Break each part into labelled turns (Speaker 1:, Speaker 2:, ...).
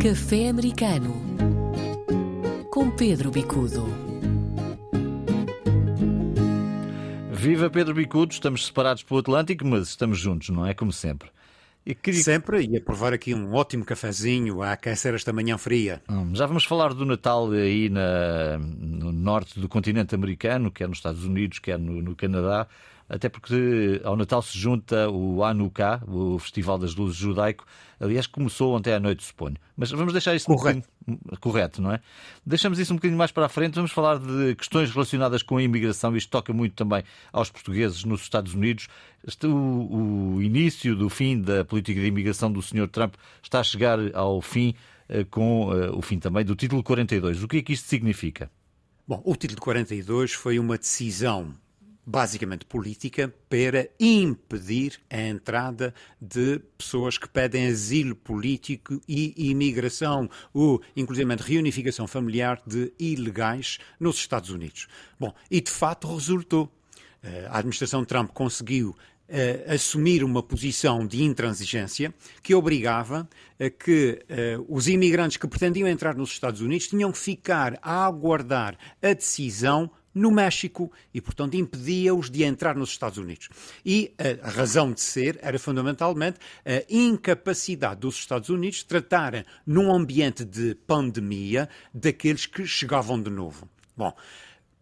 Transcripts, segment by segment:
Speaker 1: Café Americano com Pedro Bicudo.
Speaker 2: Viva Pedro Bicudo, estamos separados pelo Atlântico, mas estamos juntos, não é? Como sempre.
Speaker 3: E queria... Sempre, e a provar aqui um ótimo cafezinho a aquecer esta manhã fria.
Speaker 2: Hum, já vamos falar do Natal aí na, no norte do continente americano, quer nos Estados Unidos, quer no, no Canadá até porque ao Natal se junta o Hanukkah, o Festival das Luzes Judaico. Aliás, começou ontem à noite, suponho. Mas vamos deixar isso correto. Um bocadinho... correto, não é? Deixamos isso um bocadinho mais para a frente. Vamos falar de questões relacionadas com a imigração. Isto toca muito também aos portugueses nos Estados Unidos. O, o início do fim da política de imigração do Sr. Trump está a chegar ao fim eh, com uh, o fim também do título 42. O que é que isto significa?
Speaker 3: Bom, o título 42 foi uma decisão basicamente política, para impedir a entrada de pessoas que pedem asilo político e imigração, ou inclusive reunificação familiar de ilegais nos Estados Unidos. Bom, e de fato resultou. Eh, a administração Trump conseguiu Uh, assumir uma posição de intransigência que obrigava a que uh, os imigrantes que pretendiam entrar nos Estados Unidos tinham que ficar a aguardar a decisão no México e, portanto, impedia-os de entrar nos Estados Unidos. E a razão de ser era fundamentalmente a incapacidade dos Estados Unidos de tratarem num ambiente de pandemia daqueles que chegavam de novo. Bom,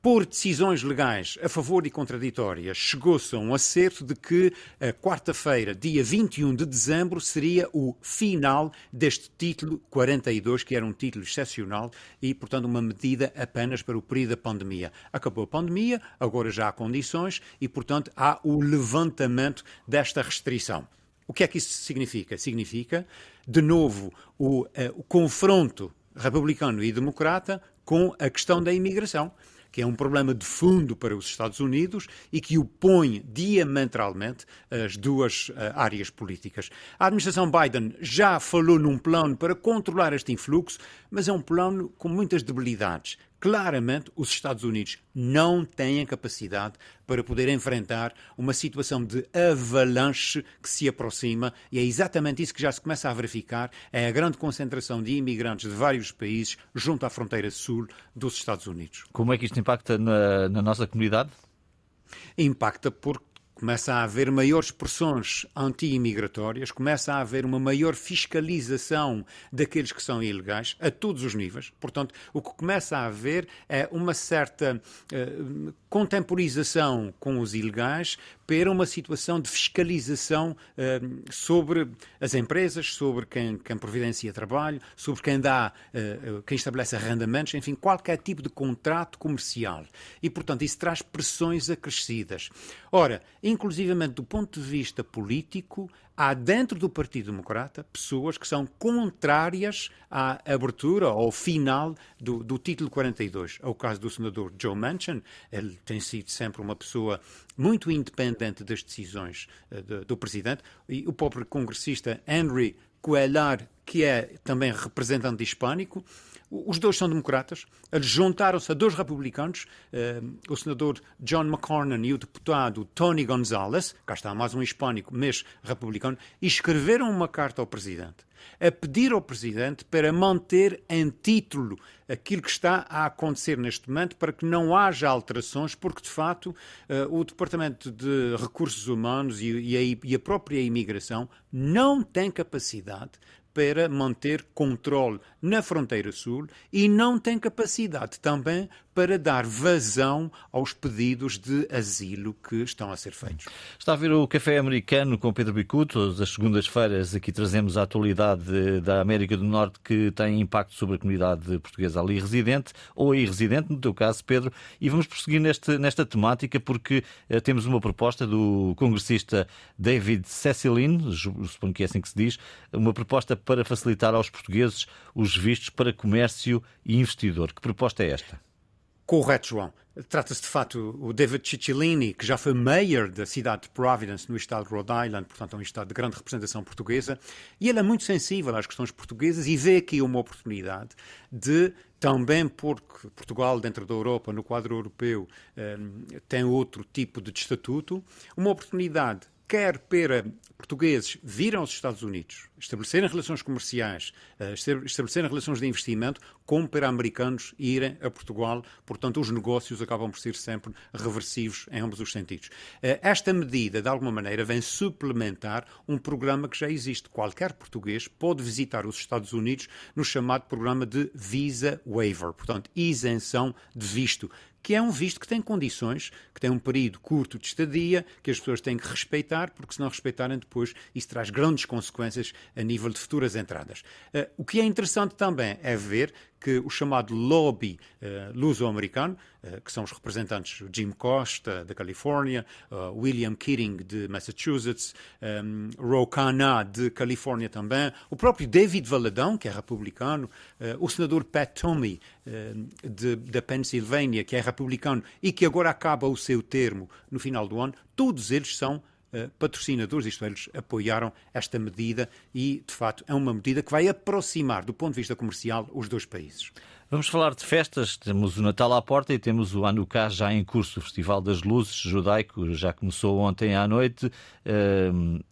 Speaker 3: por decisões legais a favor e contraditórias, chegou-se a um acerto de que a quarta-feira, dia 21 de dezembro, seria o final deste título 42, que era um título excepcional e, portanto, uma medida apenas para o período da pandemia. Acabou a pandemia, agora já há condições e, portanto, há o levantamento desta restrição. O que é que isso significa? Significa, de novo, o, uh, o confronto republicano e democrata com a questão da imigração que é um problema de fundo para os Estados Unidos e que opõe diametralmente as duas uh, áreas políticas. A administração Biden já falou num plano para controlar este influxo, mas é um plano com muitas debilidades claramente os Estados Unidos não têm capacidade para poder enfrentar uma situação de avalanche que se aproxima e é exatamente isso que já se começa a verificar, é a grande concentração de imigrantes de vários países junto à fronteira sul dos Estados Unidos.
Speaker 2: Como é que isto impacta na, na nossa comunidade?
Speaker 3: Impacta porque começa a haver maiores pressões anti-imigratórias, começa a haver uma maior fiscalização daqueles que são ilegais, a todos os níveis. Portanto, o que começa a haver é uma certa uh, contemporização com os ilegais para uma situação de fiscalização uh, sobre as empresas, sobre quem, quem, providencia trabalho, sobre quem dá, uh, quem estabelece arrendamentos, enfim, qualquer tipo de contrato comercial. E, portanto, isso traz pressões acrescidas. Ora, inclusivamente do ponto de vista político, há dentro do Partido Democrata pessoas que são contrárias à abertura, ao final do, do título 42. É o caso do senador Joe Manchin. Ele tem sido sempre uma pessoa muito independente das decisões uh, do, do presidente. E o próprio congressista Henry Cuellar, que é também representante hispânico, os dois são democratas. Eles juntaram-se a dois republicanos, eh, o senador John McCornan e o deputado Tony Gonzalez, cá está mais um hispânico, mas republicano, e escreveram uma carta ao presidente a pedir ao presidente para manter em título aquilo que está a acontecer neste momento para que não haja alterações, porque de facto eh, o Departamento de Recursos Humanos e a própria imigração não tem capacidade para manter controle na fronteira sul e não tem capacidade também para dar vazão aos pedidos de asilo que estão a ser feitos.
Speaker 2: Está a ver o Café Americano com Pedro Bicuto. As segundas-feiras aqui trazemos a atualidade da América do Norte que tem impacto sobre a comunidade portuguesa ali residente ou aí residente, no teu caso, Pedro. E vamos prosseguir neste, nesta temática porque eh, temos uma proposta do congressista David Cecilin, suponho que é assim que se diz, uma proposta para facilitar aos portugueses os vistos para comércio e investidor. Que proposta é esta?
Speaker 3: Correto, João. Trata-se de facto o David Cicilline, que já foi mayor da cidade de Providence, no estado de Rhode Island, portanto é um estado de grande representação portuguesa, e ele é muito sensível às questões portuguesas e vê aqui uma oportunidade de, também porque Portugal, dentro da Europa, no quadro europeu, eh, tem outro tipo de estatuto, uma oportunidade quer para portugueses virem aos Estados Unidos, estabelecerem relações comerciais, eh, estabelecerem relações de investimento, como para americanos irem a Portugal. Portanto, os negócios acabam por ser sempre reversivos em ambos os sentidos. Eh, esta medida, de alguma maneira, vem suplementar um programa que já existe. Qualquer português pode visitar os Estados Unidos no chamado programa de Visa Waiver, portanto, isenção de visto que é um visto que tem condições, que tem um período curto de estadia, que as pessoas têm que respeitar, porque se não respeitarem depois, isso traz grandes consequências a nível de futuras entradas. Uh, o que é interessante também é ver que o chamado lobby uh, luso-americano, uh, que são os representantes Jim Costa, da Califórnia, uh, William Keating, de Massachusetts, um, Ro Khanna, de Califórnia também, o próprio David Valadão, que é republicano, o senador Pat Toomey, de, da Pensilvânia, que é republicano e que agora acaba o seu termo no final do ano, todos eles são eh, patrocinadores, isto é, eles apoiaram esta medida e, de facto, é uma medida que vai aproximar, do ponto de vista comercial, os dois países.
Speaker 2: Vamos falar de festas. Temos o Natal à porta e temos o Hanukkah já em curso. O Festival das Luzes judaico já começou ontem à noite.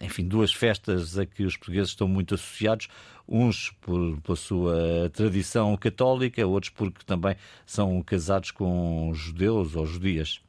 Speaker 2: Enfim, duas festas a que os portugueses estão muito associados. Uns por, pela sua tradição católica, outros porque também são casados com judeus ou judias.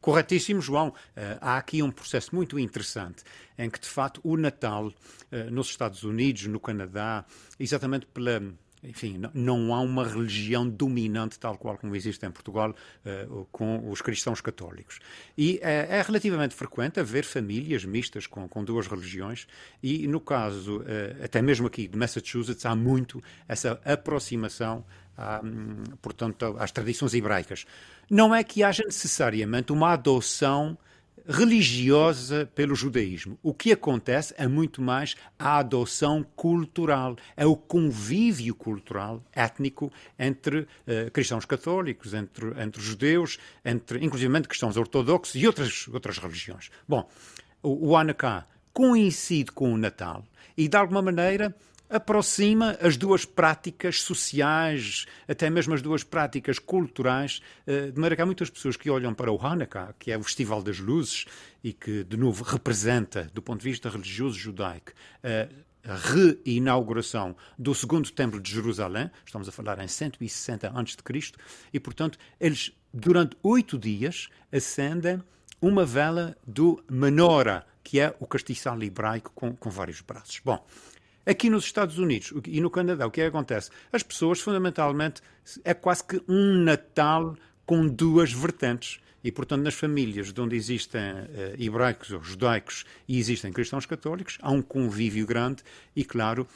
Speaker 3: Corretíssimo, João. Uh, há aqui um processo muito interessante em que, de facto, o Natal uh, nos Estados Unidos, no Canadá, exatamente pela. Enfim, não há uma religião dominante tal qual como existe em Portugal uh, com os cristãos católicos. E é relativamente frequente haver famílias mistas com, com duas religiões, e no caso, até mesmo aqui de Massachusetts, há muito essa aproximação à, hum, portanto, às tradições hebraicas. Não é que haja necessariamente uma adoção religiosa pelo judaísmo. O que acontece é muito mais a adoção cultural, é o convívio cultural, étnico, entre uh, cristãos católicos, entre, entre judeus, entre inclusive cristãos ortodoxos e outras, outras religiões. Bom, o, o Hanukkah coincide com o Natal e, de alguma maneira, aproxima as duas práticas sociais, até mesmo as duas práticas culturais, eh, de maneira que há muitas pessoas que olham para o Hanukkah, que é o Festival das Luzes, e que, de novo, representa, do ponto de vista religioso judaico, a reinauguração do segundo templo de Jerusalém, estamos a falar em 160 a.C., e, portanto, eles, durante oito dias, acendem uma vela do menorah, que é o castiçal hebraico com, com vários braços. Bom, Aqui nos Estados Unidos e no Canadá, o que, é que acontece? As pessoas, fundamentalmente, é quase que um Natal com duas vertentes. E, portanto, nas famílias de onde existem uh, hebraicos ou judaicos e existem cristãos católicos, há um convívio grande e, claro,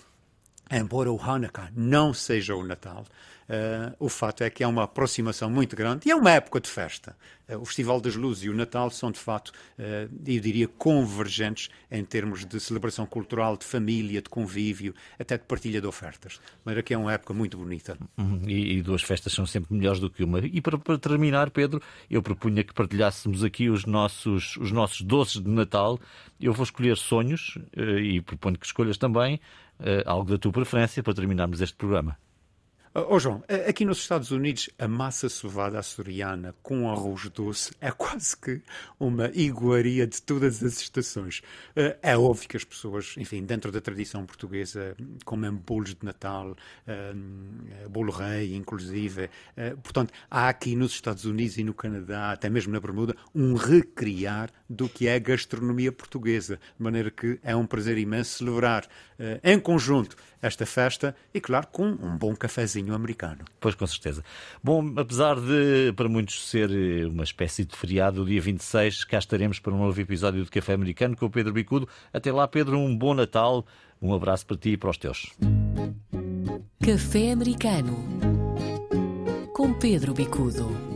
Speaker 3: embora o Hanukkah não seja o Natal, Uh, o fato é que há uma aproximação muito grande e é uma época de festa. Uh, o Festival das Luzes e o Natal são, de facto, uh, eu diria, convergentes em termos de celebração cultural, de família, de convívio, até de partilha de ofertas. Mas aqui é uma época muito bonita.
Speaker 2: Uhum. E, e, duas festas são sempre melhores do que uma. E para, para, terminar, Pedro, eu propunha que partilhássemos aqui os nossos, os nossos doces de Natal. Eu vou escolher sonhos e proponho que escolhas também algo da tua preferência para terminarmos este programa.
Speaker 3: Oh, João, aqui nos Estados Unidos a massa sovada açoriana com arroz doce é quase que uma iguaria de todas as estações. Eh, é óbvio que as pessoas, enfim, dentro da tradição portuguesa, comem bolos de Natal, eh, bolo rei, inclusive. Portanto, há aqui nos Estados Unidos e no Canadá, até mesmo na Bermuda, um recriar do que é a gastronomia portuguesa. De maneira que é um prazer imenso celebrar em conjunto esta festa e, claro, com um bom cafezinho americano.
Speaker 2: Pois, com certeza. Bom, apesar de para muitos ser eh, uma espécie de feriado, o dia 26, cá estaremos para um novo episódio de Café Americano com o Pedro Bicudo. Até lá, Pedro, um bom Natal, um abraço para ti e para os teus.
Speaker 1: Café Americano com Pedro Bicudo.